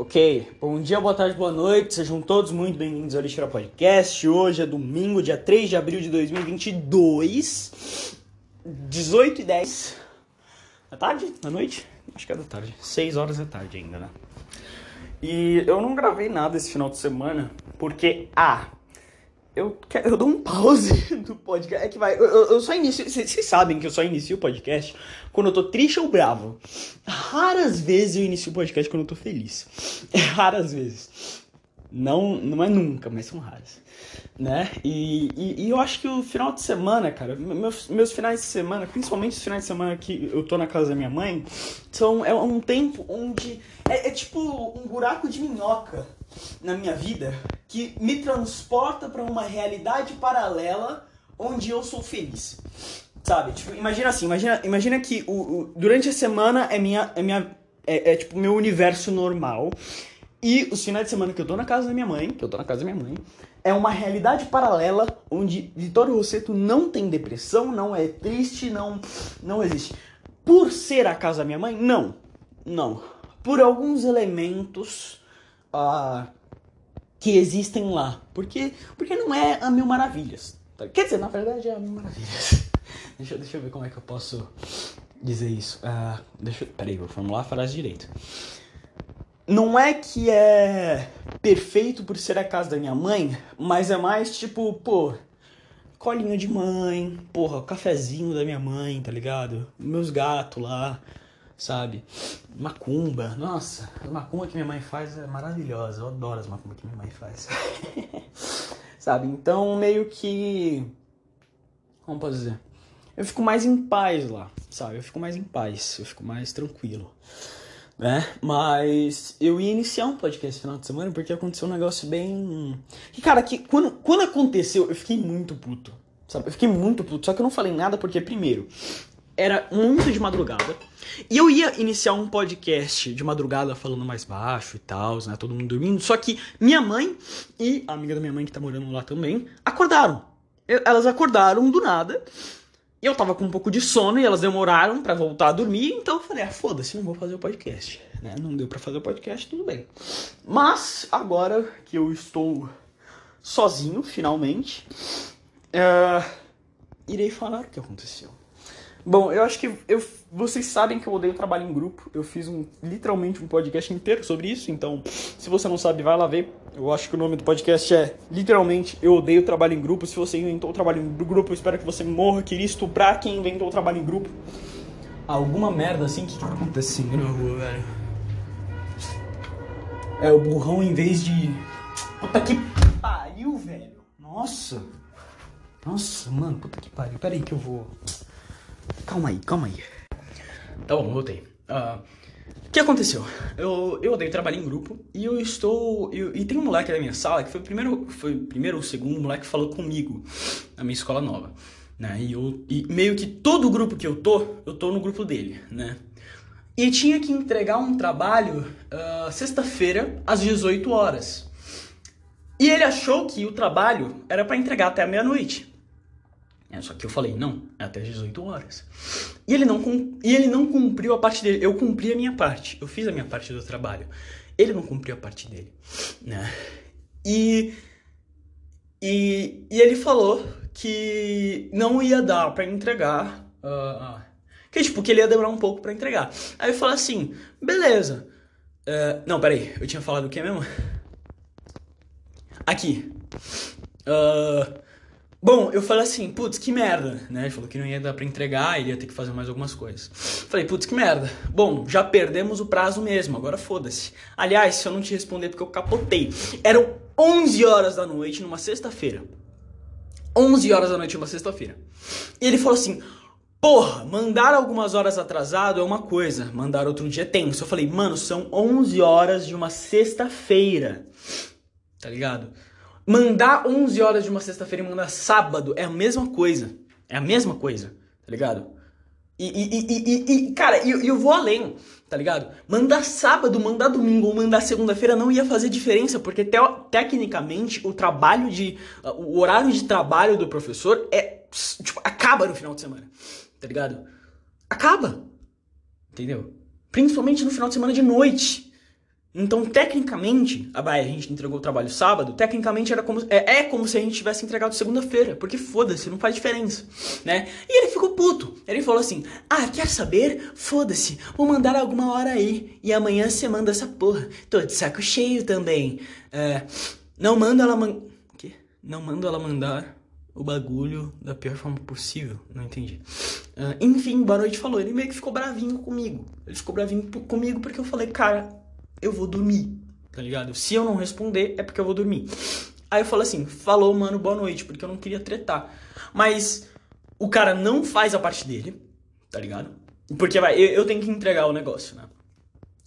Ok, bom dia, boa tarde, boa noite, sejam todos muito bem-vindos ao Lixeira Podcast. Hoje é domingo, dia 3 de abril de 2022, 18 e 10 da tarde, da noite? Acho que é da tarde, 6 horas da tarde ainda, né? E eu não gravei nada esse final de semana porque, ah, eu, eu dou um pause do podcast. É que vai. Eu, eu só inicio. Vocês sabem que eu só inicio o podcast quando eu tô triste ou bravo. Raras vezes eu inicio o podcast quando eu tô feliz. Raras vezes. Não, não é nunca, mas são raras. Né? E, e, e eu acho que o final de semana, cara, meus, meus finais de semana, principalmente os finais de semana que eu tô na casa da minha mãe, são, é um tempo onde. É, é tipo um buraco de minhoca na minha vida que me transporta para uma realidade paralela onde eu sou feliz. Sabe? Tipo, imagina assim, imagina, imagina que o, o durante a semana é minha é minha é, é, tipo meu universo normal. E os finais de semana que eu tô na casa da minha mãe, que eu tô na casa da minha mãe, é uma realidade paralela onde Vitório Rosseto não tem depressão, não é triste, não não existe. Por ser a casa da minha mãe? Não. Não. Por alguns elementos uh, que existem lá. Porque, porque não é a Mil Maravilhas. Tá? Quer dizer, na verdade é a Mil Maravilhas. deixa, deixa eu ver como é que eu posso dizer isso. Uh, deixa, peraí, vou formular a frase direito. Não é que é perfeito por ser a casa da minha mãe, mas é mais tipo, pô, colinho de mãe, porra, cafezinho da minha mãe, tá ligado? Meus gatos lá, sabe? Macumba, nossa, a macumba que minha mãe faz é maravilhosa, eu adoro as macumbas que minha mãe faz. sabe? Então, meio que. Como posso dizer? Eu fico mais em paz lá, sabe? Eu fico mais em paz, eu fico mais tranquilo. Né? Mas eu ia iniciar um podcast final de semana porque aconteceu um negócio bem. Que, cara, que quando, quando aconteceu, eu fiquei muito puto. Sabe? Eu fiquei muito puto. Só que eu não falei nada porque, primeiro, era muito de madrugada. E eu ia iniciar um podcast de madrugada falando mais baixo e tal, né? Todo mundo dormindo. Só que minha mãe e a amiga da minha mãe que tá morando lá também acordaram. Elas acordaram do nada. E eu tava com um pouco de sono e elas demoraram para voltar a dormir. Então eu falei, ah, foda-se, não vou fazer o podcast. Né? Não deu para fazer o podcast, tudo bem. Mas agora que eu estou sozinho, finalmente, uh, irei falar o que aconteceu. Bom, eu acho que eu, vocês sabem que eu odeio trabalho em grupo. Eu fiz um, literalmente um podcast inteiro sobre isso. Então, se você não sabe, vai lá ver. Eu acho que o nome do podcast é literalmente Eu Odeio Trabalho em Grupo. Se você inventou o trabalho em grupo, eu espero que você morra. Queria estuprar quem inventou o trabalho em grupo. Alguma merda assim que tá acontecendo na rua, velho. É, o burrão em vez de. Puta que pariu, velho. Nossa. Nossa, mano, puta que pariu. Pera aí que eu vou. Calma aí, calma aí. Tá bom, voltei. Uh, o que aconteceu? Eu, eu odeio trabalhar em grupo e eu estou. Eu, e tem um moleque da minha sala que foi o primeiro, foi o primeiro ou segundo moleque que falou comigo na minha escola nova. Né? E, eu, e meio que todo o grupo que eu tô, eu tô no grupo dele, né? E tinha que entregar um trabalho uh, sexta-feira às 18 horas. E ele achou que o trabalho era para entregar até a meia-noite. É, só que eu falei, não, é até 18 horas. E ele, não, e ele não cumpriu a parte dele. Eu cumpri a minha parte. Eu fiz a minha parte do trabalho. Ele não cumpriu a parte dele. Né? E, e, e ele falou que não ia dar para entregar. Uh, que tipo, que ele ia demorar um pouco para entregar. Aí eu falei assim, beleza. Uh, não, peraí, eu tinha falado o que mesmo? Aqui. Uh, Bom, eu falei assim, putz, que merda, né? Ele falou que não ia dar pra entregar, ele ia ter que fazer mais algumas coisas. Falei, putz, que merda. Bom, já perdemos o prazo mesmo, agora foda-se. Aliás, se eu não te responder porque eu capotei. Eram 11 horas da noite numa sexta-feira. 11 horas da noite numa sexta-feira. E ele falou assim, porra, mandar algumas horas atrasado é uma coisa, mandar outro dia é tenso. Eu falei, mano, são 11 horas de uma sexta-feira. Tá ligado? Mandar 11 horas de uma sexta-feira e mandar sábado é a mesma coisa. É a mesma coisa, tá ligado? E, e, e, e cara, eu, eu vou além, tá ligado? Mandar sábado, mandar domingo ou mandar segunda-feira não ia fazer diferença, porque te, tecnicamente o trabalho de. O horário de trabalho do professor é. Tipo, acaba no final de semana, tá ligado? Acaba. Entendeu? Principalmente no final de semana de noite. Então, tecnicamente, a, a gente entregou o trabalho sábado, tecnicamente era como, é, é como se a gente tivesse entregado segunda-feira, porque foda-se, não faz diferença, né? E ele ficou puto. Ele falou assim: Ah, quer saber? Foda-se, vou mandar alguma hora aí, e amanhã você manda essa porra. Tô de saco cheio também. É, não manda ela man... quê? Não manda ela mandar o bagulho da pior forma possível. Não entendi. Uh, enfim, boa noite falou. Ele meio que ficou bravinho comigo. Ele ficou bravinho comigo porque eu falei, cara, eu vou dormir, tá ligado? Se eu não responder, é porque eu vou dormir. Aí eu falo assim, falou, mano, boa noite, porque eu não queria tretar. Mas o cara não faz a parte dele, tá ligado? Porque vai, eu, eu tenho que entregar o negócio, né?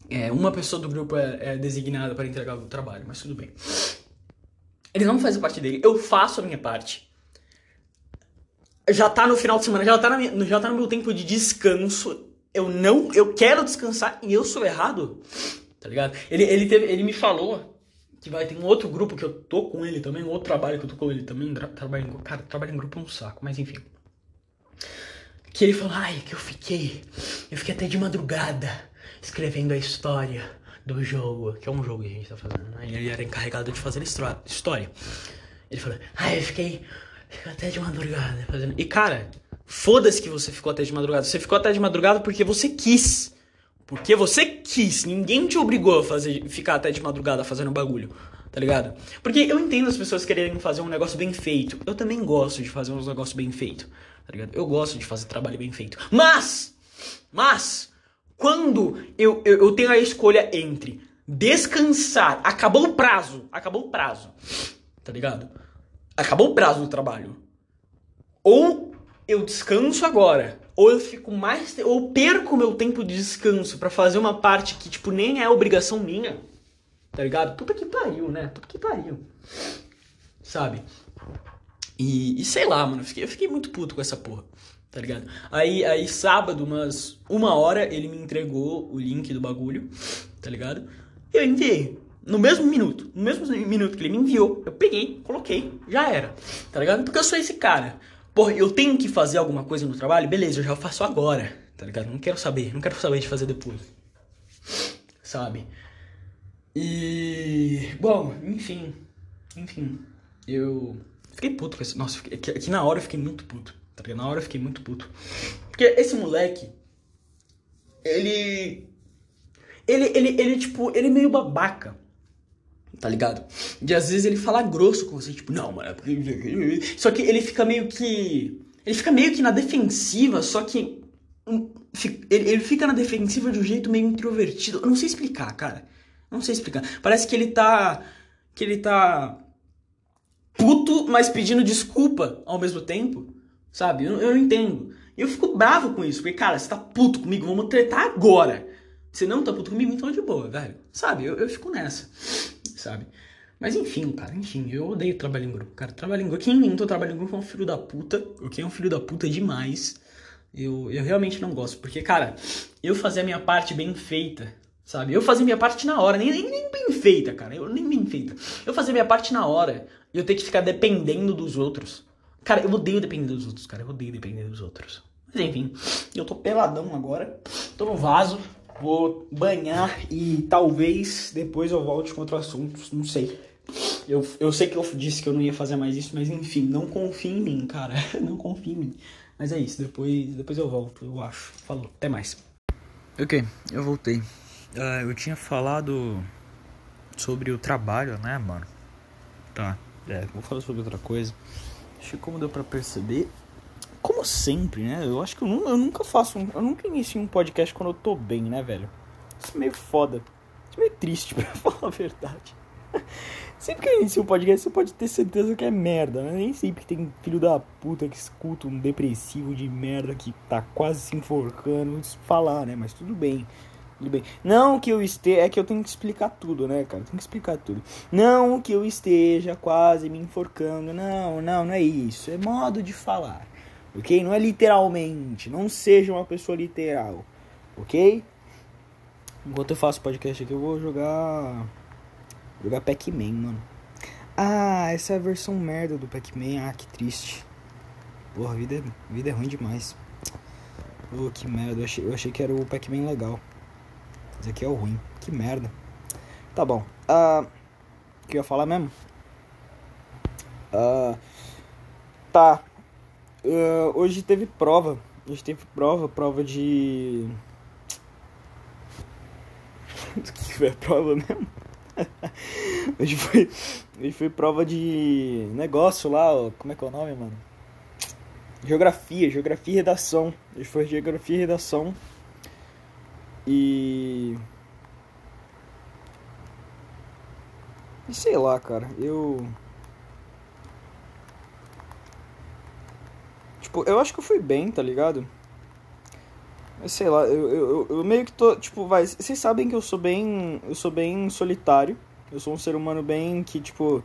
É, uma pessoa do grupo é, é designada para entregar o trabalho, mas tudo bem. Ele não faz a parte dele, eu faço a minha parte. Já tá no final de semana, já tá, na minha, já tá no meu tempo de descanso. Eu não, eu quero descansar e eu sou errado tá ligado? Ele, ele, teve, ele me falou que vai ter um outro grupo que eu tô com ele também, um outro trabalho que eu tô com ele também, trabalho em, cara, trabalho em grupo é um saco, mas enfim. Que ele falou, ai, que eu fiquei, eu fiquei até de madrugada escrevendo a história do jogo, que é um jogo que a gente tá fazendo, né? Ele era encarregado de fazer história. Ele falou, ai, eu fiquei, fiquei até de madrugada fazendo. E cara, foda-se que você ficou até de madrugada. Você ficou até de madrugada porque você quis. Porque você quis, ninguém te obrigou a fazer, ficar até de madrugada fazendo bagulho, tá ligado? Porque eu entendo as pessoas quererem fazer um negócio bem feito. Eu também gosto de fazer uns negócios bem feito, tá ligado? Eu gosto de fazer trabalho bem feito. Mas, mas, quando eu, eu, eu tenho a escolha entre descansar, acabou o prazo, acabou o prazo, tá ligado? Acabou o prazo do trabalho. Ou eu descanso agora ou eu fico mais ou perco meu tempo de descanso para fazer uma parte que tipo nem é obrigação minha. Tá ligado? Puta que pariu, né? Puta que pariu. Sabe? E, e sei lá, mano, eu fiquei, eu fiquei muito puto com essa porra. Tá ligado? Aí, aí sábado, umas uma hora, ele me entregou o link do bagulho, tá ligado? Eu enviei. No mesmo minuto, no mesmo minuto que ele me enviou, eu peguei, coloquei, já era. Tá ligado? Porque eu sou esse cara. Porra, eu tenho que fazer alguma coisa no trabalho? Beleza, eu já faço agora, tá ligado? Não quero saber, não quero saber de fazer depois. Sabe? E. Bom, enfim. Enfim. Eu. Fiquei puto com esse. Nossa, fiquei... aqui, aqui na hora eu fiquei muito puto. Tá ligado? Na hora eu fiquei muito puto. Porque esse moleque. Ele. Ele, ele, ele, tipo, ele é meio babaca tá ligado? De às vezes ele fala grosso com você, tipo, não, mano, é só que ele fica meio que. Ele fica meio que na defensiva, só que. Ele fica na defensiva de um jeito meio introvertido. Eu não sei explicar, cara. Não sei explicar. Parece que ele tá. Que ele tá. Puto, mas pedindo desculpa ao mesmo tempo. Sabe? Eu, eu não entendo. E eu fico bravo com isso, porque, cara, você tá puto comigo, vamos tretar agora. Você não tá puto comigo, então é de boa, velho. Sabe? Eu, eu fico nessa sabe? Mas enfim, cara, enfim, eu odeio trabalho em grupo. Cara, trabalho em grupo. Quem inventou trabalho em grupo é um filho da puta. Quem é um filho da puta demais. Eu, eu realmente não gosto. Porque, cara, eu fazer a minha parte bem feita, sabe? Eu fazer minha parte na hora, nem, nem, nem bem feita, cara. Eu nem bem feita. Eu fazer minha parte na hora e eu ter que ficar dependendo dos outros. Cara, eu odeio depender dos outros, cara. Eu odeio depender dos outros. Mas enfim, eu tô peladão agora. Tô no vaso. Vou banhar e talvez depois eu volte com outro assunto, não sei. Eu, eu sei que eu disse que eu não ia fazer mais isso, mas enfim, não confie em mim, cara. Não confie em mim. Mas é isso, depois, depois eu volto, eu acho. Falou, até mais. Ok, eu voltei. Uh, eu tinha falado sobre o trabalho, né, mano? Tá, é, vou falar sobre outra coisa. Acho que como deu pra perceber, como sempre, né? Eu acho que eu, eu nunca faço. Um, eu nunca inicio um podcast quando eu tô bem, né, velho? Isso é meio foda. Isso é meio triste, pra falar a verdade. Sempre que eu inicio um podcast, você pode ter certeza que é merda, né? Nem sempre tem filho da puta que escuta um depressivo de merda que tá quase se enforcando falar, né? Mas tudo bem. Tudo bem. Não que eu esteja. É que eu tenho que explicar tudo, né, cara? Tenho que explicar tudo. Não que eu esteja quase me enforcando. Não, não, não é isso. É modo de falar ok? Não é literalmente, não seja uma pessoa literal, ok? Enquanto eu faço podcast aqui, eu vou jogar. Jogar Pac-Man, mano. Ah, essa é a versão merda do Pac-Man. Ah, que triste. Porra, vida, vida é ruim demais. Oh, que merda. Eu achei, eu achei que era o Pac-Man legal. Esse aqui é o ruim. Que merda. Tá bom. Uh, o que eu ia falar mesmo? Uh, tá. Uh, hoje teve prova. Hoje teve prova, prova de. Do que foi a prova mesmo? hoje, foi, hoje foi prova de negócio lá, ó. como é que é o nome, mano? Geografia, geografia e redação. Hoje foi geografia e redação. E E sei lá, cara, eu. Tipo, eu acho que eu fui bem, tá ligado? Sei lá, eu, eu, eu meio que tô. Tipo, vai. Vocês sabem que eu sou bem. Eu sou bem solitário. Eu sou um ser humano bem que, tipo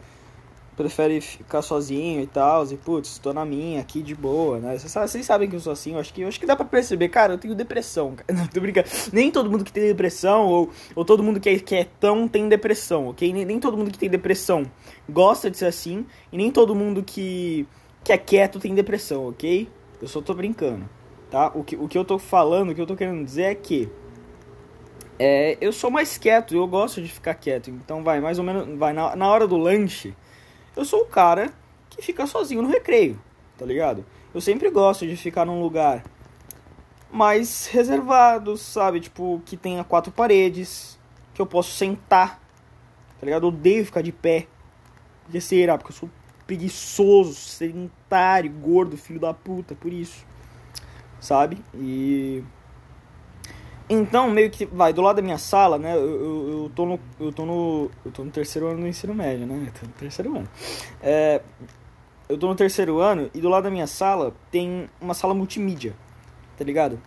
prefere ficar sozinho e tal, e putz, tô na minha aqui de boa, né? Vocês, sabem que eu sou assim, eu acho que, eu acho que dá pra perceber, cara, eu tenho depressão, cara. Não, tô brincando. Nem todo mundo que tem depressão, ou, ou todo mundo que é, que é tão tem depressão, ok? Nem, nem todo mundo que tem depressão gosta de ser assim, e nem todo mundo que, que é quieto tem depressão, ok? Eu só tô brincando, tá? O que, o que eu tô falando, o que eu tô querendo dizer é que é, eu sou mais quieto, eu gosto de ficar quieto. Então vai, mais ou menos, vai, na, na hora do lanche, eu sou o cara que fica sozinho no recreio, tá ligado? Eu sempre gosto de ficar num lugar mais reservado, sabe? Tipo, que tenha quatro paredes, que eu posso sentar, tá ligado? Eu odeio ficar de pé. Porque será? Porque eu sou preguiçoso, sedentário, gordo, filho da puta, por isso. Sabe? E então, meio que vai do lado da minha sala, né? Eu, eu, eu, tô, no, eu, tô, no, eu tô no terceiro ano do ensino médio, né? Eu tô no terceiro ano. É, eu tô no terceiro ano e do lado da minha sala tem uma sala multimídia, tá ligado?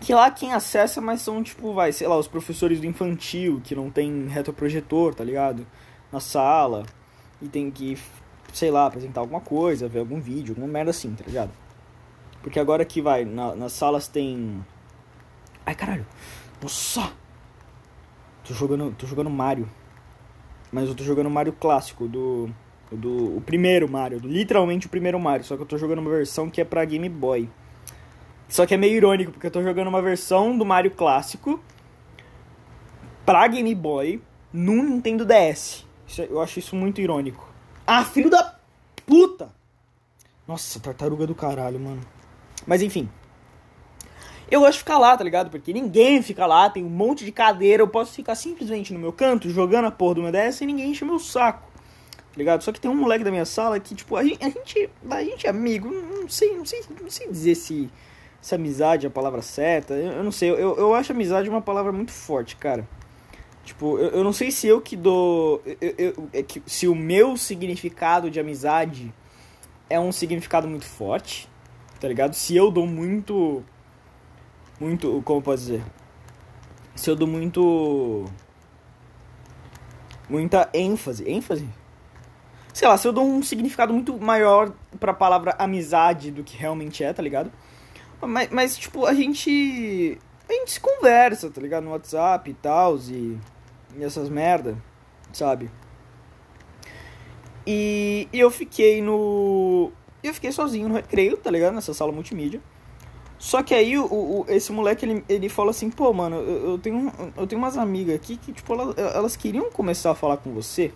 Que lá quem acessa, mas são tipo, vai, sei lá, os professores do infantil que não tem retroprojetor, tá ligado? Na sala e tem que, sei lá, apresentar alguma coisa, ver algum vídeo, alguma merda assim, tá ligado? Porque agora que vai, na, nas salas tem Ai, caralho. Nossa! Tô jogando, tô jogando Mario. Mas eu tô jogando Mario clássico, do, do o primeiro Mario, literalmente o primeiro Mario, só que eu tô jogando uma versão que é pra Game Boy. Só que é meio irônico, porque eu tô jogando uma versão do Mario clássico pra Game Boy no Nintendo DS. Isso, eu acho isso muito irônico. Ah, filho da puta! Nossa, tartaruga do caralho, mano. Mas enfim, eu gosto de ficar lá, tá ligado? Porque ninguém fica lá, tem um monte de cadeira, eu posso ficar simplesmente no meu canto, jogando a porra do meu DS e ninguém enche meu saco. Tá ligado? Só que tem um moleque da minha sala que, tipo, a gente, a gente, a gente é amigo, não sei, não sei, não sei dizer se, se amizade é a palavra certa, eu, eu não sei, eu, eu acho amizade uma palavra muito forte, cara. Tipo, eu, eu não sei se eu que dou. Eu, eu, é que, se o meu significado de amizade é um significado muito forte, tá ligado? Se eu dou muito muito, como posso dizer? Se eu dou muito muita ênfase, ênfase? Sei lá, se eu dou um significado muito maior pra palavra amizade do que realmente é, tá ligado? Mas, mas tipo, a gente a gente se conversa, tá ligado? No WhatsApp e tal, e, e essas merda, sabe? E, e eu fiquei no. Eu fiquei sozinho no recreio, tá ligado? Nessa sala multimídia. Só que aí o, o, esse moleque, ele, ele fala assim, pô, mano, eu, eu, tenho, eu tenho umas amigas aqui que, tipo, elas, elas queriam começar a falar com você,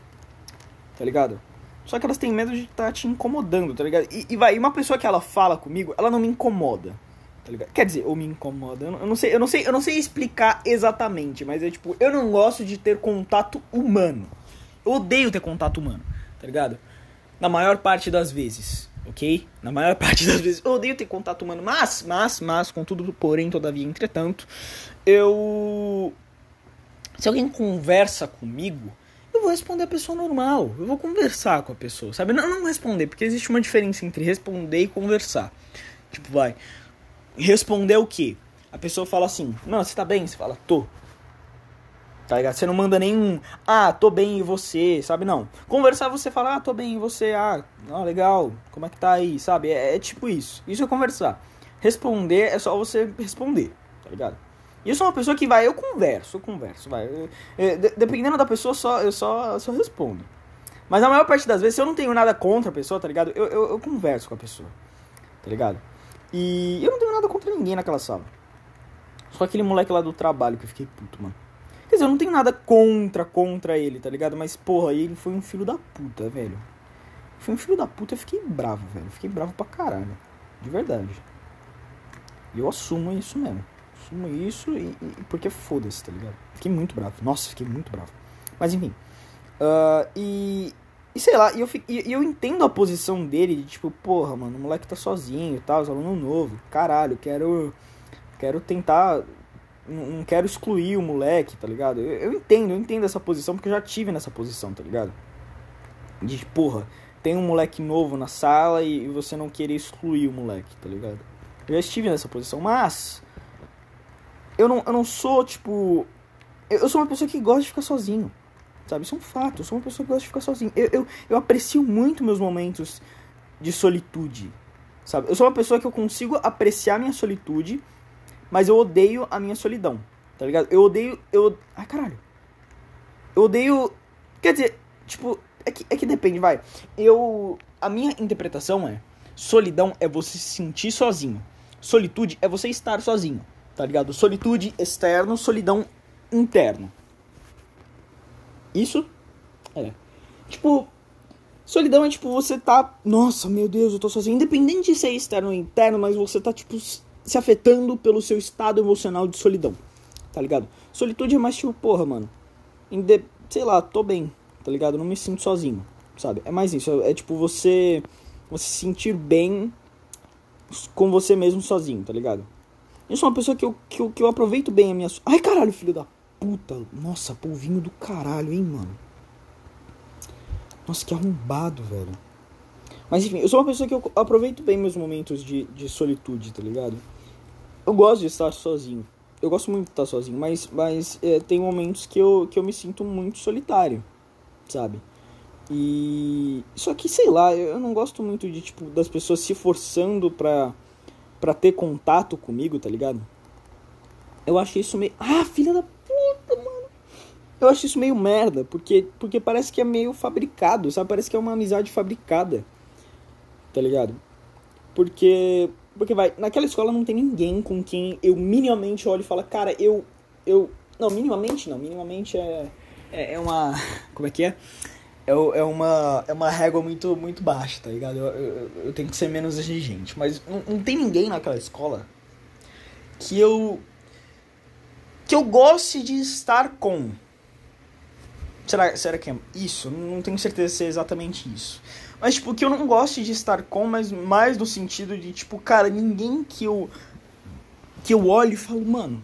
tá ligado? Só que elas têm medo de estar tá te incomodando, tá ligado? E, e vai, uma pessoa que ela fala comigo, ela não me incomoda, tá ligado? Quer dizer, ou me incomoda, eu não, eu não sei, eu não sei, eu não sei explicar exatamente, mas é tipo, eu não gosto de ter contato humano. Eu odeio ter contato humano, tá ligado? Na maior parte das vezes ok? Na maior parte das vezes eu odeio ter contato humano, mas, mas, mas, contudo, porém, todavia, entretanto, eu. Se alguém conversa comigo, eu vou responder a pessoa normal. Eu vou conversar com a pessoa, sabe? Não, não responder, porque existe uma diferença entre responder e conversar. Tipo, vai. Responder o quê? A pessoa fala assim: Não, você tá bem? Você fala: Tô. Tá ligado? Você não manda nenhum, ah, tô bem e você, sabe? Não. Conversar você fala, ah, tô bem e você, ah, ah legal, como é que tá aí, sabe? É, é, tipo isso. Isso é conversar. Responder é só você responder, tá ligado? E eu sou uma pessoa que vai, eu converso, eu converso, vai. Eu, eu, dependendo da pessoa, só, eu só, só respondo. Mas a maior parte das vezes, se eu não tenho nada contra a pessoa, tá ligado? Eu, eu, eu converso com a pessoa, tá ligado? E eu não tenho nada contra ninguém naquela sala. Só aquele moleque lá do trabalho que eu fiquei puto, mano. Quer dizer, eu não tenho nada contra, contra ele, tá ligado? Mas, porra, ele foi um filho da puta, velho. Foi um filho da puta, eu fiquei bravo, velho. Fiquei bravo pra caralho. De verdade. E eu assumo isso mesmo. Assumo isso e, e porque foda-se, tá ligado? Fiquei muito bravo. Nossa, fiquei muito bravo. Mas enfim. Uh, e, e sei lá, e eu, e eu entendo a posição dele de tipo, porra, mano, o moleque tá sozinho e tal, aluno novo. Caralho, quero. Quero tentar. Não quero excluir o moleque, tá ligado? Eu, eu entendo, eu entendo essa posição porque eu já tive nessa posição, tá ligado? De porra, tem um moleque novo na sala e, e você não querer excluir o moleque, tá ligado? Eu já estive nessa posição, mas. Eu não, eu não sou, tipo. Eu sou uma pessoa que gosta de ficar sozinho sabe? Isso é um fato. Eu sou uma pessoa que gosta de ficar sozinho. Eu, eu, eu aprecio muito meus momentos de solitude, sabe? Eu sou uma pessoa que eu consigo apreciar minha solitude, mas eu odeio a minha solidão, tá ligado? Eu odeio. Eu. Ai, caralho. Eu odeio. Quer dizer, tipo, é que, é que depende, vai. Eu. A minha interpretação é: solidão é você se sentir sozinho. Solitude é você estar sozinho, tá ligado? Solitude externo, solidão interno. Isso é. Tipo, solidão é tipo você tá. Nossa, meu Deus, eu tô sozinho. Independente de ser externo ou interno, mas você tá, tipo, se afetando pelo seu estado emocional de solidão. Tá ligado? Solitude é mais tipo, porra, mano. Inde... Sei lá, tô bem, tá ligado? Não me sinto sozinho, sabe? É mais isso. É, é tipo você. Você se sentir bem com você mesmo sozinho, tá ligado? Eu sou uma pessoa que eu, que eu, que eu aproveito bem a minha. Ai, caralho, filho da puta. Nossa, polvinho do caralho, hein, mano. Nossa, que arrombado, velho. Mas enfim, eu sou uma pessoa que eu aproveito bem meus momentos de, de solitude, tá ligado? Eu gosto de estar sozinho. Eu gosto muito de estar sozinho, mas, mas é, tem momentos que eu, que eu me sinto muito solitário, sabe? E. Só que, sei lá, eu não gosto muito de, tipo, das pessoas se forçando pra, pra ter contato comigo, tá ligado? Eu acho isso meio. Ah, filha da eu acho isso meio merda, porque, porque parece que é meio fabricado, sabe? Parece que é uma amizade fabricada. Tá ligado? Porque. Porque vai, naquela escola não tem ninguém com quem eu minimamente olho e falo, cara, eu. eu não, minimamente não, minimamente é. É, é uma. Como é que é? É, é, uma, é uma régua muito, muito baixa, tá ligado? Eu, eu, eu tenho que ser menos exigente. Mas não, não tem ninguém naquela escola que eu. Que eu goste de estar com. Será, será que é isso? Não tenho certeza se é exatamente isso. Mas, tipo, que eu não gosto de estar com, mas mais no sentido de, tipo, cara, ninguém que eu. que eu olho e falo, mano.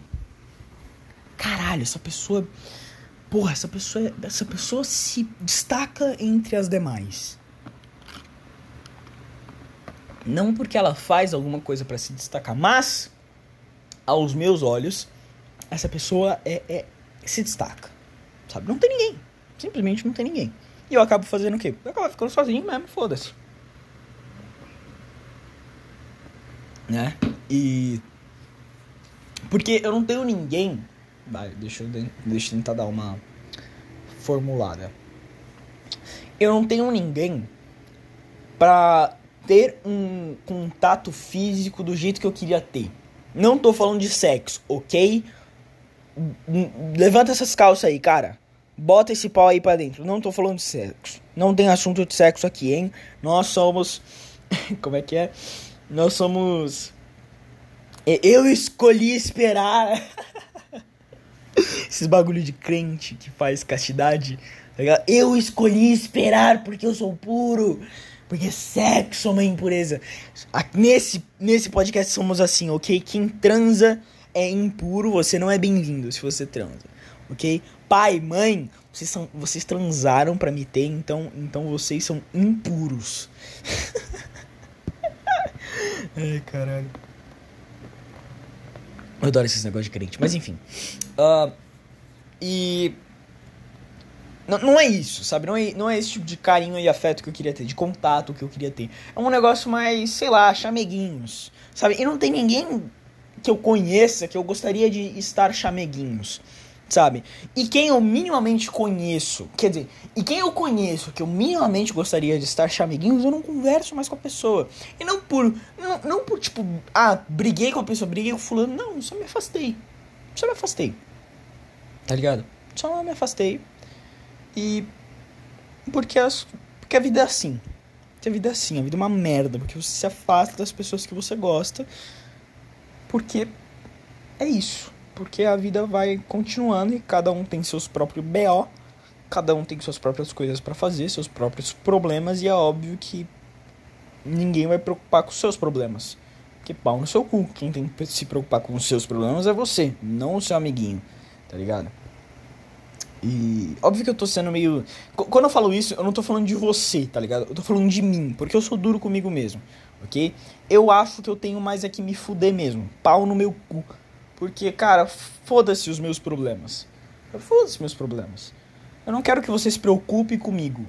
Caralho, essa pessoa. Porra, essa pessoa, essa pessoa se destaca entre as demais. Não porque ela faz alguma coisa para se destacar, mas aos meus olhos, essa pessoa é, é se destaca. Sabe? Não tem ninguém. Simplesmente não tem ninguém. E eu acabo fazendo o quê? Eu acabo ficando sozinho mesmo, foda-se. Né? E. Porque eu não tenho ninguém. Vai, deixa eu, deixa eu tentar dar uma formulada. Eu não tenho ninguém pra ter um contato físico do jeito que eu queria ter. Não tô falando de sexo, ok? Levanta essas calças aí, cara. Bota esse pau aí pra dentro. Não tô falando de sexo. Não tem assunto de sexo aqui, hein? Nós somos. Como é que é? Nós somos. Eu escolhi esperar. Esses bagulho de crente que faz castidade. Tá eu escolhi esperar porque eu sou puro. Porque sexo é uma impureza. Nesse, nesse podcast somos assim, ok? Quem transa é impuro, você não é bem-vindo se você transa, ok? pai, mãe, vocês, são, vocês transaram para me ter, então, então vocês são impuros. Ai, caralho. Eu adoro esses negócios de crente, mas enfim. Uh, e. Não, não é isso, sabe? Não é, não é esse tipo de carinho e afeto que eu queria ter, de contato que eu queria ter. É um negócio mais, sei lá, chameguinhos, sabe? E não tem ninguém que eu conheça que eu gostaria de estar chameguinhos sabe? E quem eu minimamente conheço, quer dizer, e quem eu conheço que eu minimamente gostaria de estar chamiguinhos, eu não converso mais com a pessoa. E não por, não, não por tipo, ah, briguei com a pessoa, briguei com fulano, não, só me afastei. Só me afastei. Tá ligado? Só me afastei. E. Porque, as, porque a vida é assim. A vida é assim, a vida é uma merda. Porque você se afasta das pessoas que você gosta. Porque é isso. Porque a vida vai continuando e cada um tem seus próprios BO. Cada um tem suas próprias coisas para fazer, seus próprios problemas. E é óbvio que ninguém vai preocupar com os seus problemas. Que pau no seu cu. Quem tem que se preocupar com os seus problemas é você, não o seu amiguinho. Tá ligado? E óbvio que eu tô sendo meio. Quando eu falo isso, eu não tô falando de você, tá ligado? Eu tô falando de mim, porque eu sou duro comigo mesmo, ok? Eu acho que eu tenho mais é que me fuder mesmo. Pau no meu cu. Porque, cara, foda-se os meus problemas. Foda-se meus problemas. Eu não quero que você se preocupe comigo.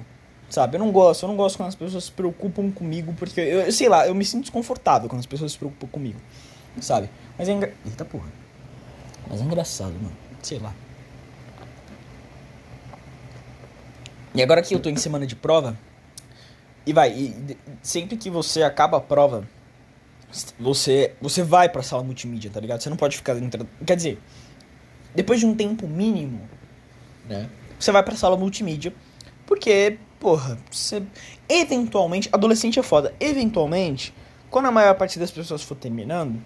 Sabe, eu não gosto, eu não gosto quando as pessoas se preocupam comigo, porque eu, eu sei lá, eu me sinto desconfortável quando as pessoas se preocupam comigo, sabe? Mas é engra... Eita porra. Mas é engraçado, mano. Sei lá. E agora que eu tô em semana de prova, e vai, e sempre que você acaba a prova, você você vai pra sala multimídia, tá ligado? Você não pode ficar dentro. Quer dizer, depois de um tempo mínimo, né? Você vai pra sala multimídia, porque porra, você. Eventualmente, adolescente é foda. Eventualmente, quando a maior parte das pessoas for terminando,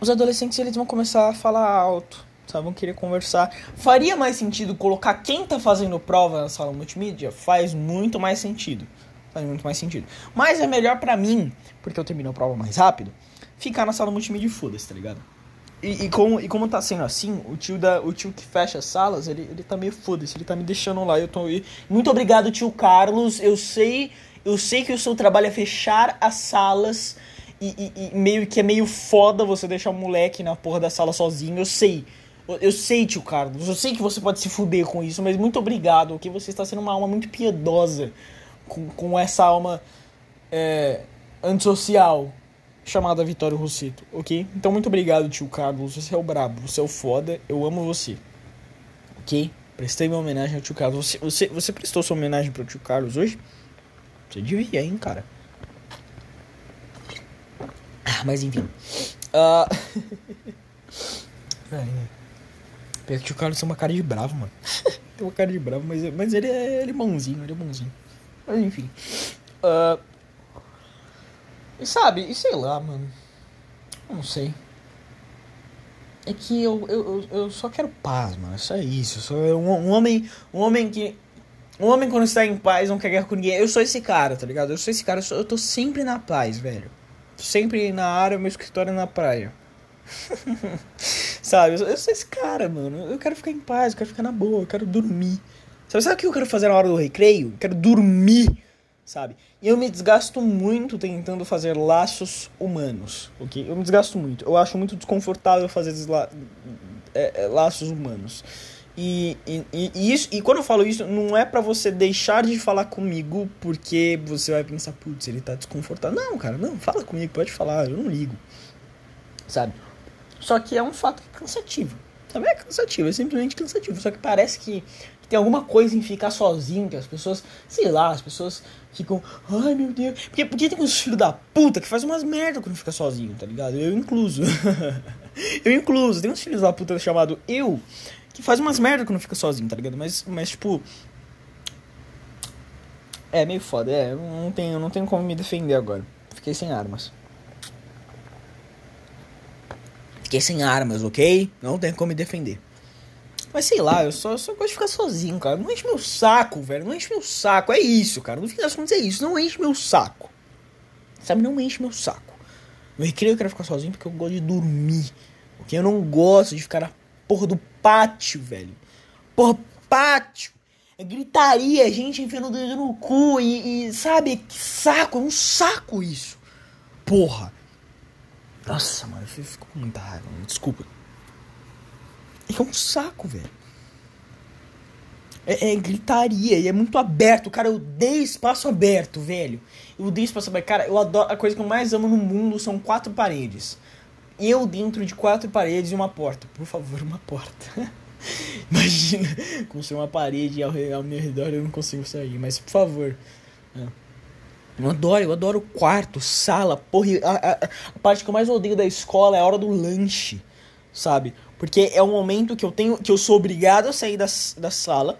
os adolescentes eles vão começar a falar alto, sabe? Vão querer conversar. Faria mais sentido colocar quem tá fazendo prova na sala multimídia? Faz muito mais sentido. Faz muito mais sentido. Mas é melhor para mim, porque eu termino a prova mais rápido, ficar na sala multimídia e foda-se, tá ligado? E, e, como, e como tá sendo assim, o tio, da, o tio que fecha as salas, ele, ele tá meio foda-se, ele tá me deixando lá. Eu tô. E, muito obrigado, tio Carlos. Eu sei. Eu sei que o seu trabalho é fechar as salas. E, e, e meio que é meio foda você deixar o moleque na porra da sala sozinho. Eu sei. Eu, sei, tio Carlos. Eu sei que você pode se fuder com isso, mas muito obrigado. Porque você está sendo uma alma muito piedosa com, com essa alma é, antissocial chamada Vitório Rosseto, ok? Então muito obrigado, tio Carlos. Você é o brabo, você é o foda, eu amo você. Ok? Prestei minha homenagem ao tio Carlos. Você, você, você prestou sua homenagem pro tio Carlos hoje? Você devia, hein, cara? Ah, mas enfim. Uh... é, o tio Carlos tem uma cara de bravo, mano. tem uma cara de bravo, mas, mas ele, é, ele é bonzinho, ele é bonzinho. Mas enfim. Uh... E sabe, e sei lá, mano. Eu não sei. É que eu, eu, eu só quero paz, mano. É só isso. Eu sou um, um homem. Um homem que. Um homem quando está em paz não quer guerra com ninguém. Eu sou esse cara, tá ligado? Eu sou esse cara. Eu, sou, eu tô sempre na paz, velho. Sempre na área, meu escritório é na praia. sabe? Eu, eu sou esse cara, mano. Eu quero ficar em paz, eu quero ficar na boa, eu quero dormir. Sabe, sabe o que eu quero fazer na hora do recreio? Quero dormir sabe? E eu me desgasto muito tentando fazer laços humanos, ok? Eu me desgasto muito. Eu acho muito desconfortável fazer la é, é, laços humanos. E, e, e, isso, e quando eu falo isso, não é para você deixar de falar comigo porque você vai pensar, putz, ele tá desconfortável. Não, cara, não, fala comigo, pode falar, eu não ligo. Sabe? Só que é um fato cansativo. Sabe? É cansativo, é simplesmente cansativo. Só que parece que tem alguma coisa em ficar sozinho, que as pessoas, sei lá, as pessoas ficam, ai meu Deus. Porque, porque tem uns filhos da puta que faz umas merda quando fica sozinho, tá ligado? Eu incluso. eu incluso. Tem uns filhos da puta chamado eu que faz umas merda quando fica sozinho, tá ligado? Mas, mas tipo. É meio foda, é. Não tenho, não tenho como me defender agora. Fiquei sem armas. Fiquei sem armas, ok? Não tenho como me defender. Mas sei lá, eu só, só gosto de ficar sozinho, cara. Não enche meu saco, velho. Não enche meu saco. É isso, cara. No fim das contas é isso. Não enche meu saco. Sabe? Não enche meu saco. No recreio eu quero ficar sozinho porque eu gosto de dormir. Porque eu não gosto de ficar na porra do pátio, velho. Porra, pátio. É gritaria, gente enfiando o dedo no cu e, e, sabe? Que saco, é um saco isso. Porra. Nossa, mano, eu fico com muita raiva. Desculpa. É um saco, velho. É, é, gritaria e é muito aberto. Cara, eu odeio espaço aberto, velho. Eu odeio espaço aberto. Cara, eu adoro. A coisa que eu mais amo no mundo são quatro paredes. Eu dentro de quatro paredes e uma porta. Por favor, uma porta. Imagina, construir uma parede ao, ao meu redor eu não consigo sair. Mas por favor. É. Eu adoro, eu adoro quarto, sala, porra. A, a, a parte que eu mais odeio da escola é a hora do lanche sabe? Porque é um momento que eu tenho. que eu sou obrigado a sair da, da sala.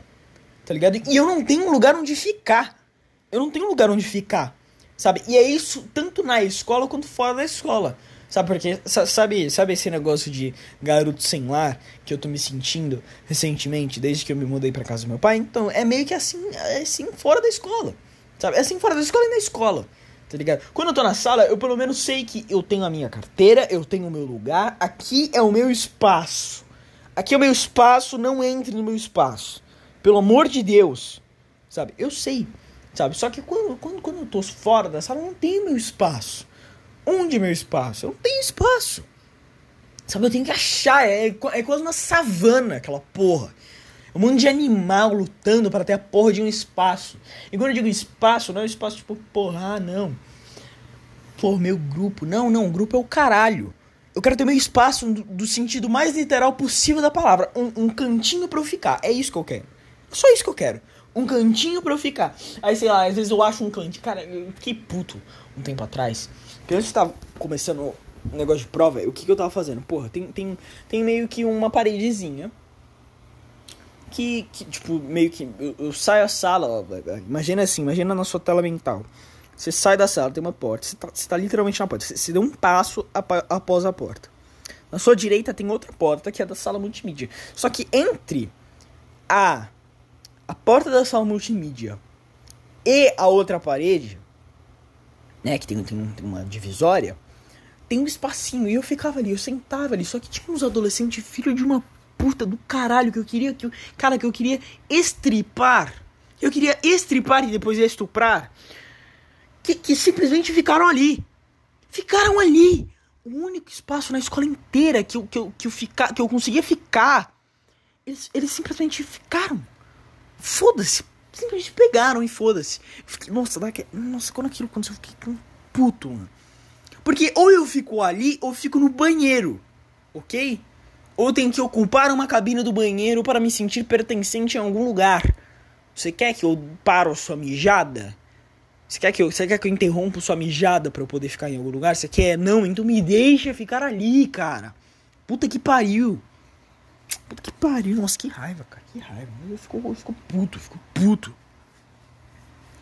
Tá ligado? E eu não tenho lugar onde ficar. Eu não tenho lugar onde ficar. Sabe? E é isso tanto na escola quanto fora da escola. Sabe porque sabe, sabe esse negócio de garoto sem lar que eu tô me sentindo recentemente desde que eu me mudei para casa do meu pai? Então, é meio que assim, é assim fora da escola. Sabe? É assim fora da escola e na escola. Tá ligado? Quando eu tô na sala, eu pelo menos sei que eu tenho a minha carteira, eu tenho o meu lugar, aqui é o meu espaço. Aqui é o meu espaço, não entre no meu espaço. Pelo amor de Deus. Sabe? Eu sei. Sabe? Só que quando, quando, quando eu tô fora da sala, eu não tenho meu espaço. Onde é meu espaço? Eu não tenho espaço. Sabe, eu tenho que achar. É, é quase uma savana aquela porra. Um monte de animal lutando para ter a porra de um espaço. E quando eu digo espaço, não é um espaço tipo, porra, ah, não. Pô, meu grupo. Não, não, o grupo é o caralho. Eu quero ter meu espaço do, do sentido mais literal possível da palavra. Um, um cantinho para eu ficar. É isso que eu quero. Só isso que eu quero. Um cantinho para eu ficar. Aí, sei lá, às vezes eu acho um cantinho. Cara, eu fiquei puto um tempo atrás. Porque antes de tava começando o negócio de prova, o que, que eu tava fazendo? Porra, tem, tem, tem meio que uma paredezinha. Que, que tipo, meio que. Eu, eu saio da sala, ó, imagina assim, imagina na sua tela mental. Você sai da sala, tem uma porta, você tá, você tá literalmente na porta. Você, você deu um passo após a porta. Na sua direita tem outra porta, que é da sala multimídia. Só que entre a, a porta da sala multimídia e a outra parede, né, que tem, tem, tem uma divisória, tem um espacinho. E eu ficava ali, eu sentava ali. Só que tinha uns adolescentes, filho de uma puta do caralho, que eu queria. Que eu, cara, que eu queria estripar. Eu queria estripar e depois estuprar. Que, que simplesmente ficaram ali. Ficaram ali. O único espaço na escola inteira que eu, que eu, que eu, fica, que eu conseguia ficar. Eles, eles simplesmente ficaram. Foda-se simplesmente pegaram e foda-se. Nossa, daqui, nossa, quando aquilo aconteceu, eu fiquei puto, mano. Porque ou eu fico ali ou fico no banheiro, ok? Ou tenho que ocupar uma cabine do banheiro para me sentir pertencente em algum lugar. Você quer que eu paro sua mijada? Você quer que eu, você quer que eu interrompa sua mijada para eu poder ficar em algum lugar? Você quer? Não, então me deixa ficar ali, cara. Puta que pariu. Puta que pariu, nossa, que raiva, cara, que raiva. Eu fico, eu fico puto, eu fico puto.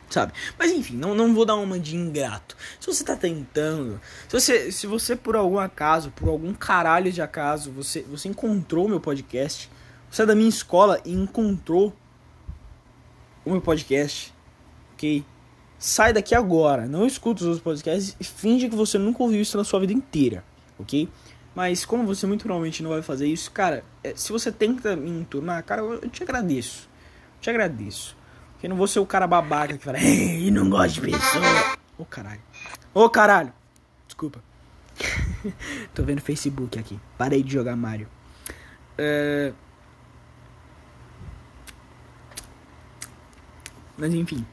Sabe? Mas enfim, não, não vou dar uma de ingrato. Se você tá tentando, se você, se você por algum acaso, por algum caralho de acaso, você, você encontrou meu podcast, você é da minha escola e encontrou o meu podcast, ok? Sai daqui agora, não escuta os outros podcasts e finge que você nunca ouviu isso na sua vida inteira, ok? Mas como você muito provavelmente não vai fazer isso, cara, é, se você tenta me enturmar, cara, eu te agradeço. Eu te agradeço. Porque não vou ser o cara babaca que fala, ei, não gosto de pessoa. Ô oh, caralho. Ô oh, caralho. Desculpa. Tô vendo Facebook aqui. Parei de jogar Mario. É... Mas enfim.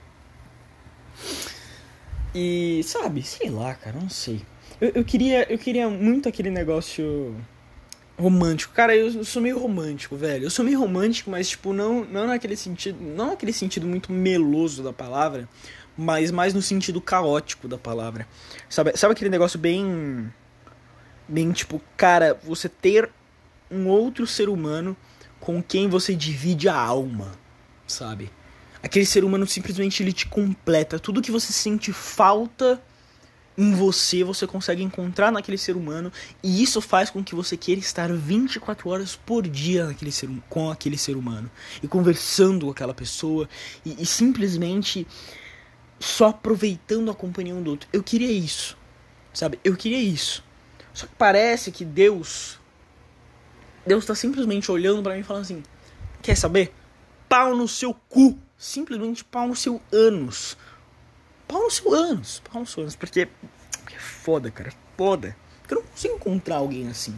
E sabe, sei lá, cara, não sei. Eu, eu, queria, eu queria muito aquele negócio romântico. Cara, eu sou meio romântico, velho. Eu sou meio romântico, mas tipo, não, não naquele sentido, não naquele sentido muito meloso da palavra, mas mais no sentido caótico da palavra. Sabe, sabe aquele negócio bem bem tipo, cara, você ter um outro ser humano com quem você divide a alma, sabe? Aquele ser humano simplesmente ele te completa tudo que você sente falta em você você consegue encontrar naquele ser humano e isso faz com que você queira estar 24 horas por dia naquele ser, com aquele ser humano e conversando com aquela pessoa e, e simplesmente só aproveitando a companhia um do outro. Eu queria isso, sabe? Eu queria isso. Só que parece que Deus Deus está simplesmente olhando para mim e falando assim: "Quer saber? Pau no seu cu, simplesmente pau no seu ânus." Pau no seu anos, pau no seu anos, porque, porque é foda, cara, é foda. Eu não consigo encontrar alguém assim,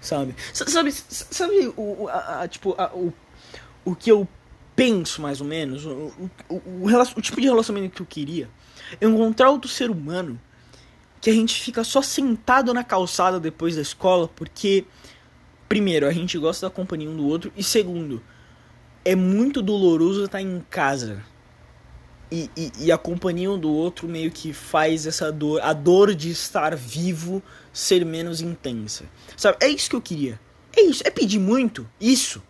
sabe? Sabe, sabe o, a, a, tipo, a, o, o que eu penso mais ou menos, o, o, o, o, tipo de relacionamento que eu queria, é encontrar outro ser humano que a gente fica só sentado na calçada depois da escola, porque, primeiro, a gente gosta da companhia um do outro, e segundo, é muito doloroso estar em casa e, e, e, a companhia um do outro meio que faz essa dor, a dor de estar vivo ser menos intensa. Sabe? É isso que eu queria. É isso, é pedir muito isso.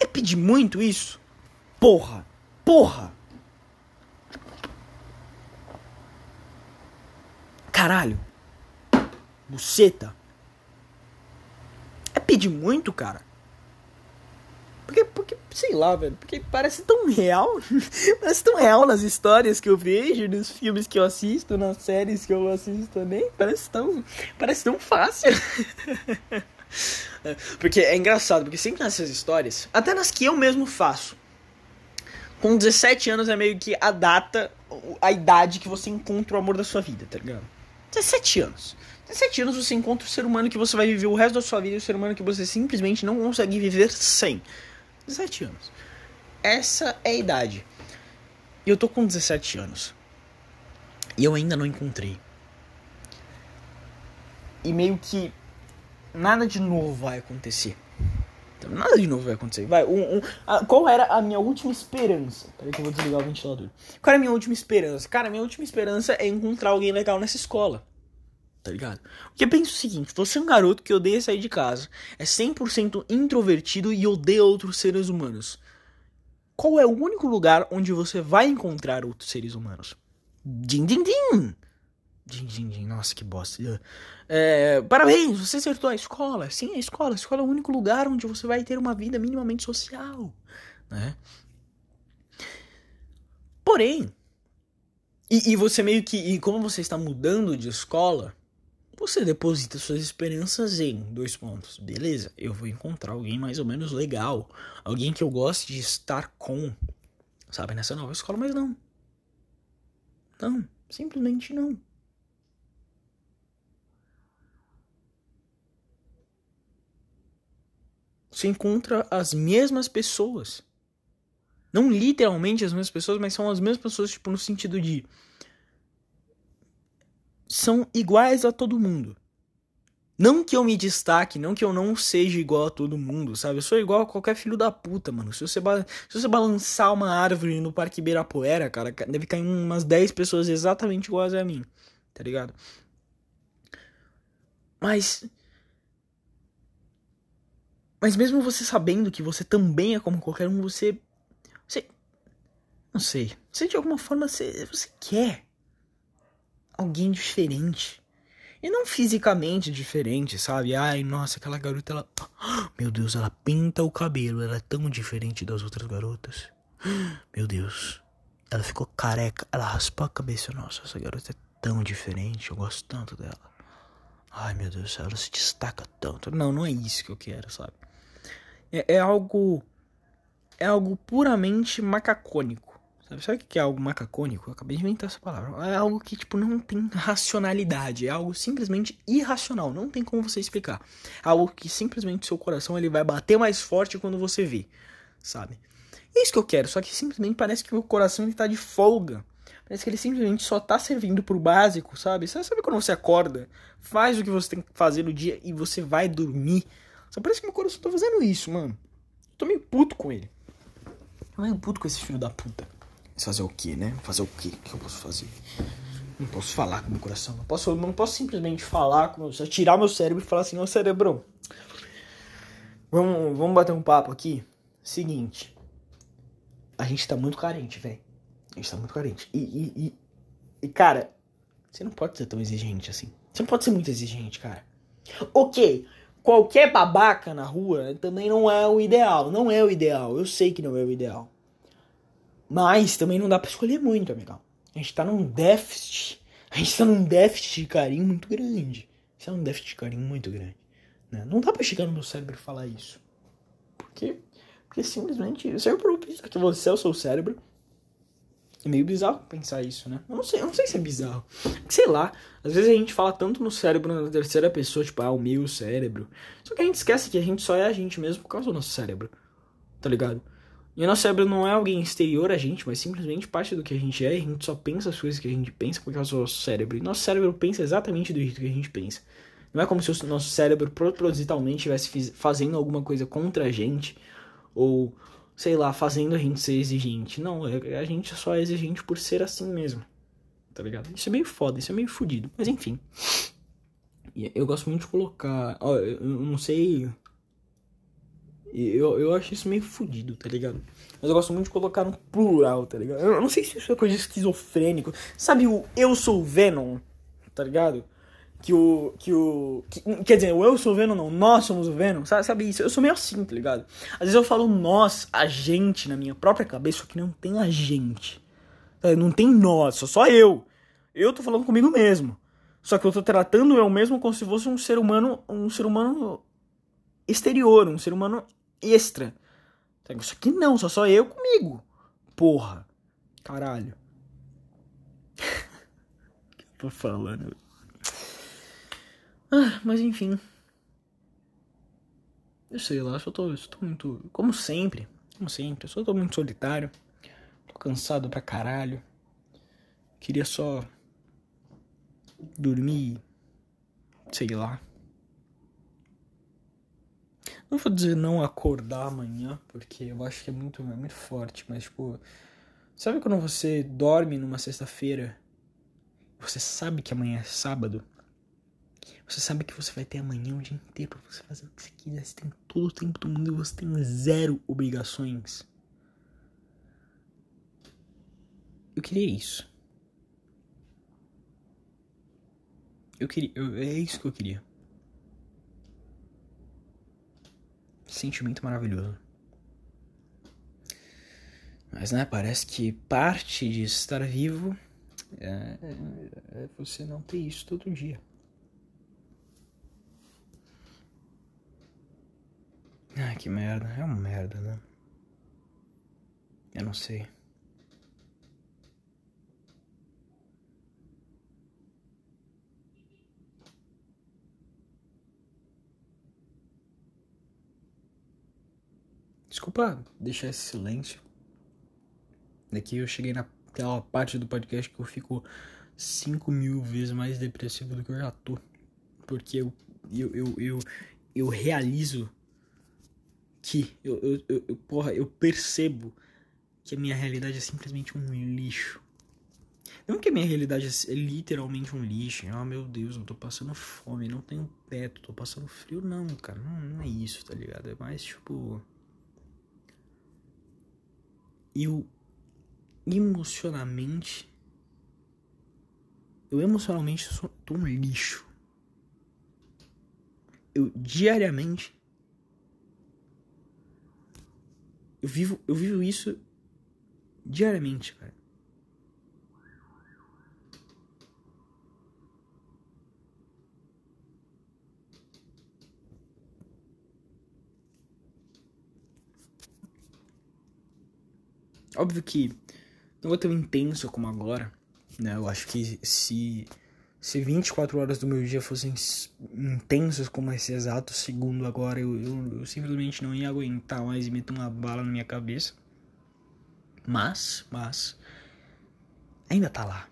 É pedir muito isso. Porra, porra. Caralho. Buceta. É pedir muito, cara. Sei lá, velho. Porque parece tão real. parece tão real nas histórias que eu vejo, nos filmes que eu assisto, nas séries que eu assisto também. Parece tão. Parece tão fácil. porque é engraçado, porque sempre nessas histórias, até nas que eu mesmo faço, com 17 anos é meio que a data, a idade que você encontra o amor da sua vida, tá ligado? 17 anos. 17 anos você encontra o ser humano que você vai viver o resto da sua vida o ser humano que você simplesmente não consegue viver sem. 17 anos. Essa é a idade. E eu tô com 17 anos. E eu ainda não encontrei. E meio que nada de novo vai acontecer. Então, nada de novo vai acontecer. Vai, um, um, a, qual era a minha última esperança? Peraí que eu vou desligar o ventilador. Qual era a minha última esperança? Cara, a minha última esperança é encontrar alguém legal nessa escola. Tá ligado? Porque pensa o seguinte: você é um garoto que odeia sair de casa, é 100% introvertido e odeia outros seres humanos. Qual é o único lugar onde você vai encontrar outros seres humanos? Din din din! Din din din, nossa que bosta. É, parabéns, você acertou a escola. Sim, a escola. A escola é o único lugar onde você vai ter uma vida minimamente social. Né? Porém, e, e você meio que. E como você está mudando de escola você deposita suas esperanças em dois pontos. Beleza, eu vou encontrar alguém mais ou menos legal. Alguém que eu goste de estar com. Sabe, nessa nova escola, mas não. Não, simplesmente não. Você encontra as mesmas pessoas. Não literalmente as mesmas pessoas, mas são as mesmas pessoas, tipo, no sentido de são iguais a todo mundo. Não que eu me destaque, não que eu não seja igual a todo mundo, sabe? Eu sou igual a qualquer filho da puta, mano. Se você, se você balançar uma árvore no Parque Ibirapuera, cara, deve cair umas 10 pessoas exatamente iguais a mim, tá ligado? Mas. Mas mesmo você sabendo que você também é como qualquer um, você. Você. Não sei. Você de alguma forma você, você quer alguém diferente. E não fisicamente diferente, sabe? Ai, nossa, aquela garota, ela. Meu Deus, ela pinta o cabelo, ela é tão diferente das outras garotas. Meu Deus, ela ficou careca, ela raspou a cabeça. Nossa, essa garota é tão diferente, eu gosto tanto dela. Ai, meu Deus, ela se destaca tanto. Não, não é isso que eu quero, sabe? É, é algo. É algo puramente macacônico. Sabe, sabe o que é algo macacônico? Eu acabei de inventar essa palavra. É algo que, tipo, não tem racionalidade. É algo simplesmente irracional. Não tem como você explicar. Algo que simplesmente seu coração ele vai bater mais forte quando você vê. Sabe? É isso que eu quero. Só que simplesmente parece que o coração ele tá de folga. Parece que ele simplesmente só tá servindo pro básico, sabe? Você sabe quando você acorda, faz o que você tem que fazer no dia e você vai dormir. Só parece que meu coração tá fazendo isso, mano. Eu tô meio puto com ele. Tô meio puto com esse filho da puta. Fazer o que, né? Fazer o que que eu posso fazer? Não posso falar com meu coração. Não posso, não posso simplesmente falar com meu tirar meu cérebro e falar assim, ô cérebro. Vamos, vamos bater um papo aqui. Seguinte. A gente tá muito carente, velho. A gente tá muito carente. E, e, e, e, cara, você não pode ser tão exigente assim. Você não pode ser muito exigente, cara. Ok, qualquer babaca na rua também não é o ideal. Não é o ideal. Eu sei que não é o ideal. Mas também não dá para escolher muito, amigão. A gente tá num déficit. A gente tá num déficit de carinho muito grande. Isso é um déficit de carinho muito grande. Né? Não dá pra chegar no meu cérebro e falar isso. Por quê? Porque simplesmente. Se eu pensar que você é o seu cérebro. É meio bizarro pensar isso, né? Eu não sei, eu não sei se é bizarro. Sei lá, às vezes a gente fala tanto no cérebro na terceira pessoa, tipo, ah, o meu cérebro. Só que a gente esquece que a gente só é a gente mesmo por causa do nosso cérebro. Tá ligado? E o nosso cérebro não é alguém exterior a gente, mas simplesmente parte do que a gente é. E a gente só pensa as coisas que a gente pensa por causa do nosso cérebro. E nosso cérebro pensa exatamente do jeito que a gente pensa. Não é como se o nosso cérebro propositalmente estivesse fazendo alguma coisa contra a gente. Ou, sei lá, fazendo a gente ser exigente. Não, é, a gente só é exigente por ser assim mesmo. Tá ligado? Isso é meio foda, isso é meio fodido. Mas enfim. Eu gosto muito de colocar. Ó, eu não sei eu, eu acho isso meio fodido, tá ligado? Mas eu gosto muito de colocar no plural, tá ligado? Eu não sei se isso é coisa de esquizofrênico. Sabe o eu sou Venom, tá ligado? Que o. Que o. Que, quer dizer, o eu sou o Venom não, nós somos o Venom. Sabe, sabe isso? Eu sou meio assim, tá ligado? Às vezes eu falo nós, a gente, na minha própria cabeça, só que não tem a gente. Não tem nós, sou só eu. Eu tô falando comigo mesmo. Só que eu tô tratando eu mesmo como se fosse um ser humano. Um ser humano exterior, um ser humano extra. Isso aqui não, só só eu comigo. Porra. Caralho. Que eu tô falando? Ah, mas enfim. Eu sei lá, eu só tô, eu tô muito. Como sempre. Como sempre. Eu só tô muito solitário. Tô cansado pra caralho. Queria só. Dormir. Sei lá. Não vou dizer não acordar amanhã, porque eu acho que é muito, é muito forte, mas tipo. Sabe quando você dorme numa sexta-feira? Você sabe que amanhã é sábado? Você sabe que você vai ter amanhã o dia inteiro pra você fazer o que você quiser. Você tem todo o tempo do mundo e você tem zero obrigações. Eu queria isso. Eu queria. Eu, é isso que eu queria. Sentimento maravilhoso. Mas, né, parece que parte de estar vivo é, é, é você não ter isso todo dia. Ah, que merda. É uma merda, né? Eu não sei. Desculpa deixar esse silêncio. Daqui eu cheguei naquela parte do podcast que eu fico 5 mil vezes mais depressivo do que eu já tô. Porque eu, eu, eu, eu, eu realizo que eu, eu, eu, eu, porra, eu percebo que a minha realidade é simplesmente um lixo. Não que a minha realidade é literalmente um lixo. Oh meu Deus, eu tô passando fome, não tenho teto, tô passando frio. Não, cara, não, não é isso, tá ligado? É mais tipo eu emocionalmente eu emocionalmente sou tô um lixo. Eu diariamente eu vivo eu vivo isso diariamente, cara. Óbvio que não é tão intenso como agora, né? Eu acho que se se 24 horas do meu dia fossem intensas como esse exato segundo agora, eu, eu, eu, simplesmente não ia aguentar mais e meter uma bala na minha cabeça. Mas, mas, ainda tá lá.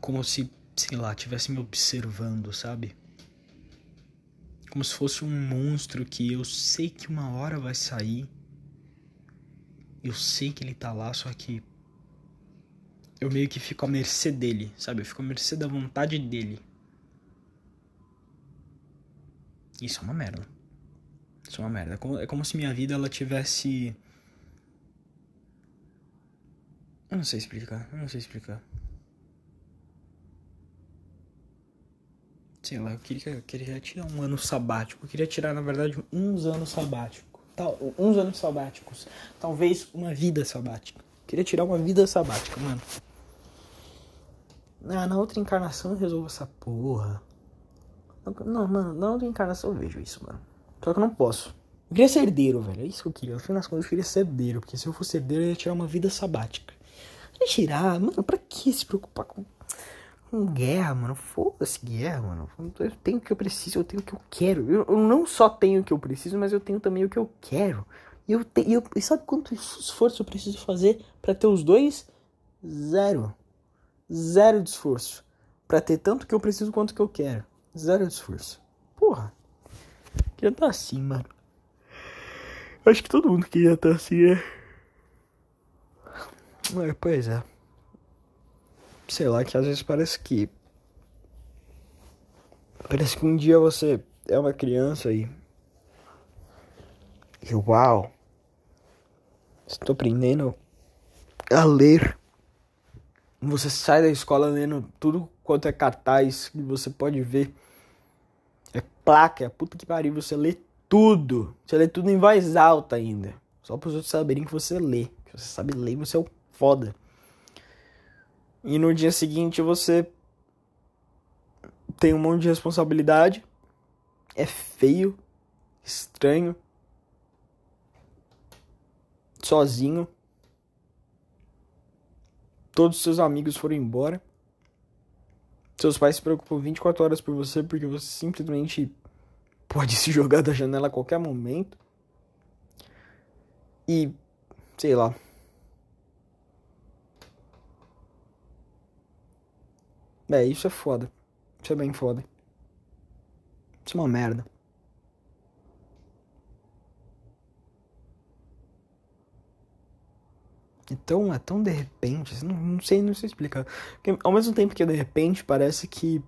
Como se, sei lá, tivesse me observando, sabe? Como se fosse um monstro que eu sei que uma hora vai sair eu sei que ele tá lá, só que eu meio que fico à mercê dele, sabe? Eu fico à mercê da vontade dele. Isso é uma merda. Isso é uma merda. É como, é como se minha vida ela tivesse. Eu não sei explicar. Eu não sei explicar. Sei lá, eu queria, eu queria tirar um ano sabático. Eu queria tirar, na verdade, uns anos sabáticos tal, uns anos sabáticos, talvez uma vida sabática. Queria tirar uma vida sabática, mano. Ah, na outra encarnação eu resolvo essa porra. Não, mano, na outra encarnação eu vejo isso, mano. Só que eu não posso. Eu queria ser herdeiro, velho. É isso que eu queria. No fim das contas, eu queria ser herdeiro. Porque se eu fosse herdeiro, eu ia tirar uma vida sabática. Eu ia tirar, mano, pra que se preocupar com com guerra, mano. Foda-se guerra, mano. Eu tenho o que eu preciso, eu tenho o que eu quero. Eu, eu, não só tenho o que eu preciso, mas eu tenho também o que eu quero. E eu, te, eu e sabe quanto esforço eu preciso fazer para ter os dois? Zero. Zero de esforço. Pra ter tanto que eu preciso quanto que eu quero. Zero de esforço. Porra. Queria estar assim, mano. Acho que todo mundo queria estar assim, é. é pois é sei lá, que às vezes parece que. Parece que um dia você é uma criança e. E uau! Estou aprendendo a ler. Você sai da escola lendo tudo quanto é cartaz que você pode ver. É placa, é puta que pariu, você lê tudo. Você lê tudo em voz alta ainda. Só para os outros saberem que você lê. Que você sabe ler, você é o foda. E no dia seguinte você tem um monte de responsabilidade. É feio, estranho, sozinho. Todos os seus amigos foram embora. Seus pais se preocupam 24 horas por você porque você simplesmente pode se jogar da janela a qualquer momento. E sei lá. É, isso é foda. Isso é bem foda. Isso é uma merda. Então é tão de repente, não, não sei, não sei explicar. Porque ao mesmo tempo que é de repente, parece que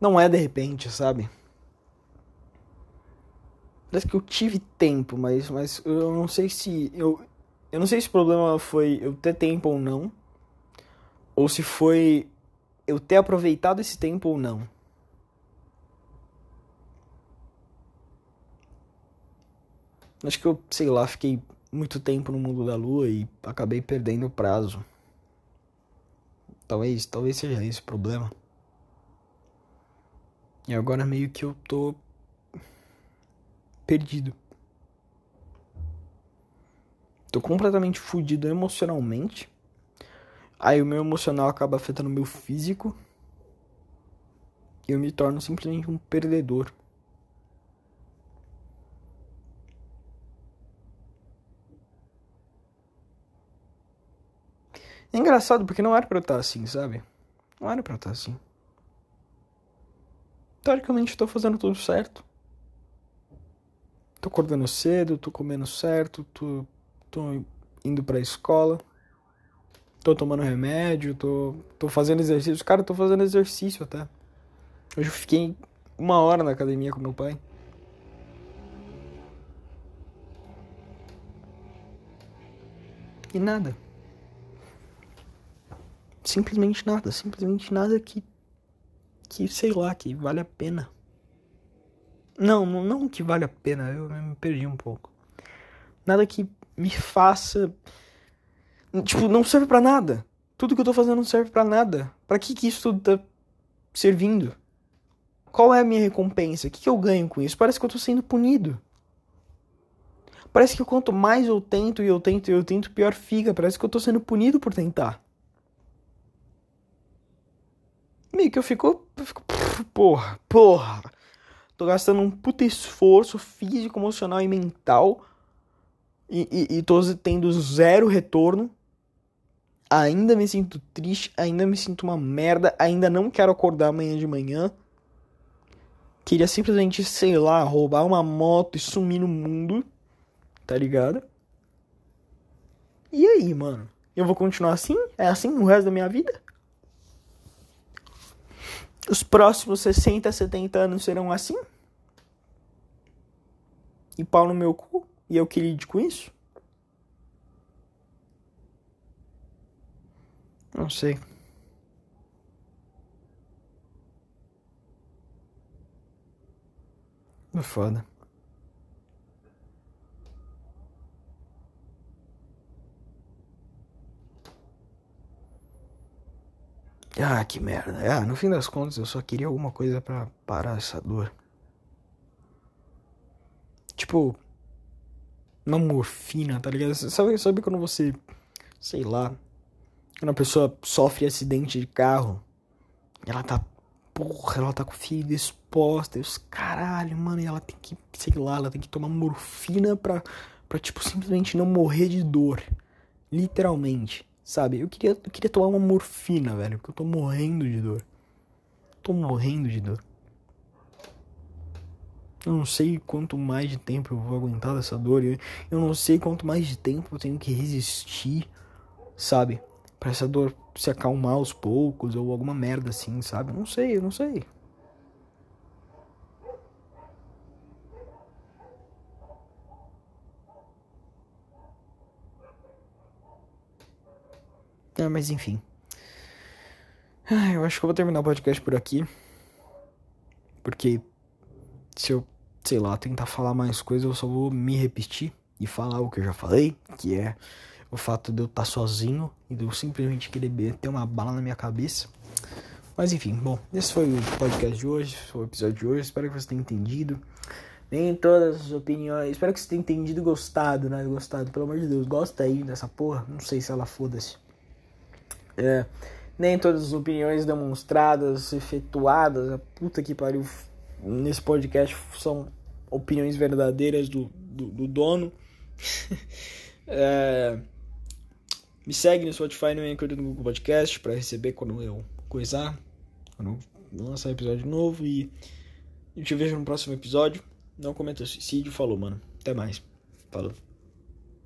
não é de repente, sabe? Parece que eu tive tempo, mas, mas eu não sei se. Eu, eu não sei se o problema foi eu ter tempo ou não. Ou se foi eu ter aproveitado esse tempo ou não. Acho que eu, sei lá, fiquei muito tempo no mundo da lua e acabei perdendo o prazo. Talvez, talvez seja esse o problema. E agora meio que eu tô perdido. Tô completamente fudido emocionalmente. Aí o meu emocional acaba afetando o meu físico. E eu me torno simplesmente um perdedor. É engraçado porque não era pra eu estar assim, sabe? Não era pra eu estar assim. Teoricamente tô fazendo tudo certo. Tô acordando cedo, tô comendo certo, tô, tô indo pra escola. Tô tomando remédio, tô, tô fazendo exercício. Cara, tô fazendo exercício até. Hoje eu fiquei uma hora na academia com meu pai. E nada. Simplesmente nada, simplesmente nada que que sei lá, que vale a pena. Não, não, que vale a pena, eu me perdi um pouco. Nada que me faça tipo, não serve para nada. Tudo que eu tô fazendo não serve para nada. Para que que isso tudo tá servindo? Qual é a minha recompensa? O que, que eu ganho com isso? Parece que eu tô sendo punido. Parece que quanto mais eu tento e eu tento e eu tento, pior fica. Parece que eu tô sendo punido por tentar. meio que eu fico, eu fico porra, porra. Tô gastando um puta esforço físico, emocional e mental. E, e, e tô tendo zero retorno. Ainda me sinto triste, ainda me sinto uma merda, ainda não quero acordar amanhã de manhã. Queria simplesmente, sei lá, roubar uma moto e sumir no mundo. Tá ligado? E aí, mano? Eu vou continuar assim? É assim o resto da minha vida? Os próximos 60, 70 anos serão assim? E pau no meu cu? E eu que lide com isso? Não sei. É foda. Ah, que merda. Ah, no fim das contas eu só queria alguma coisa para parar essa dor. Tipo, uma morfina, tá ligado? Sabe, sabe quando você, sei lá, quando a pessoa sofre acidente de carro, ela tá, porra, ela tá com o filho exposta, e os caralho, mano, e ela tem que, sei lá, ela tem que tomar morfina pra, pra tipo, simplesmente não morrer de dor. Literalmente. Sabe? Eu queria, eu queria tomar uma morfina, velho, porque eu tô morrendo de dor. Tô morrendo de dor. Eu não sei quanto mais de tempo eu vou aguentar dessa dor. Eu, eu não sei quanto mais de tempo eu tenho que resistir, sabe? para essa dor se acalmar aos poucos ou alguma merda assim, sabe? Não sei, eu não sei. É, mas enfim. Ah, eu acho que eu vou terminar o podcast por aqui. Porque se eu, sei lá, tentar falar mais coisas, eu só vou me repetir e falar o que eu já falei, que é o fato de eu estar sozinho e de eu simplesmente querer ter uma bala na minha cabeça. Mas enfim, bom, esse foi o podcast de hoje, foi o episódio de hoje. Espero que você tenha entendido. Nem todas as opiniões. Espero que você tenha entendido e gostado, né? Gostado, pelo amor de Deus. Gosta aí dessa porra. Não sei se ela foda-se. É, nem todas as opiniões demonstradas, efetuadas, a puta que pariu, nesse podcast são opiniões verdadeiras do, do, do dono. é, me segue no Spotify, no Anchor do Google Podcast para receber quando eu coisar, quando eu lançar episódio novo e eu te vejo no próximo episódio. Não cometa suicídio. Falou, mano. Até mais. Falou.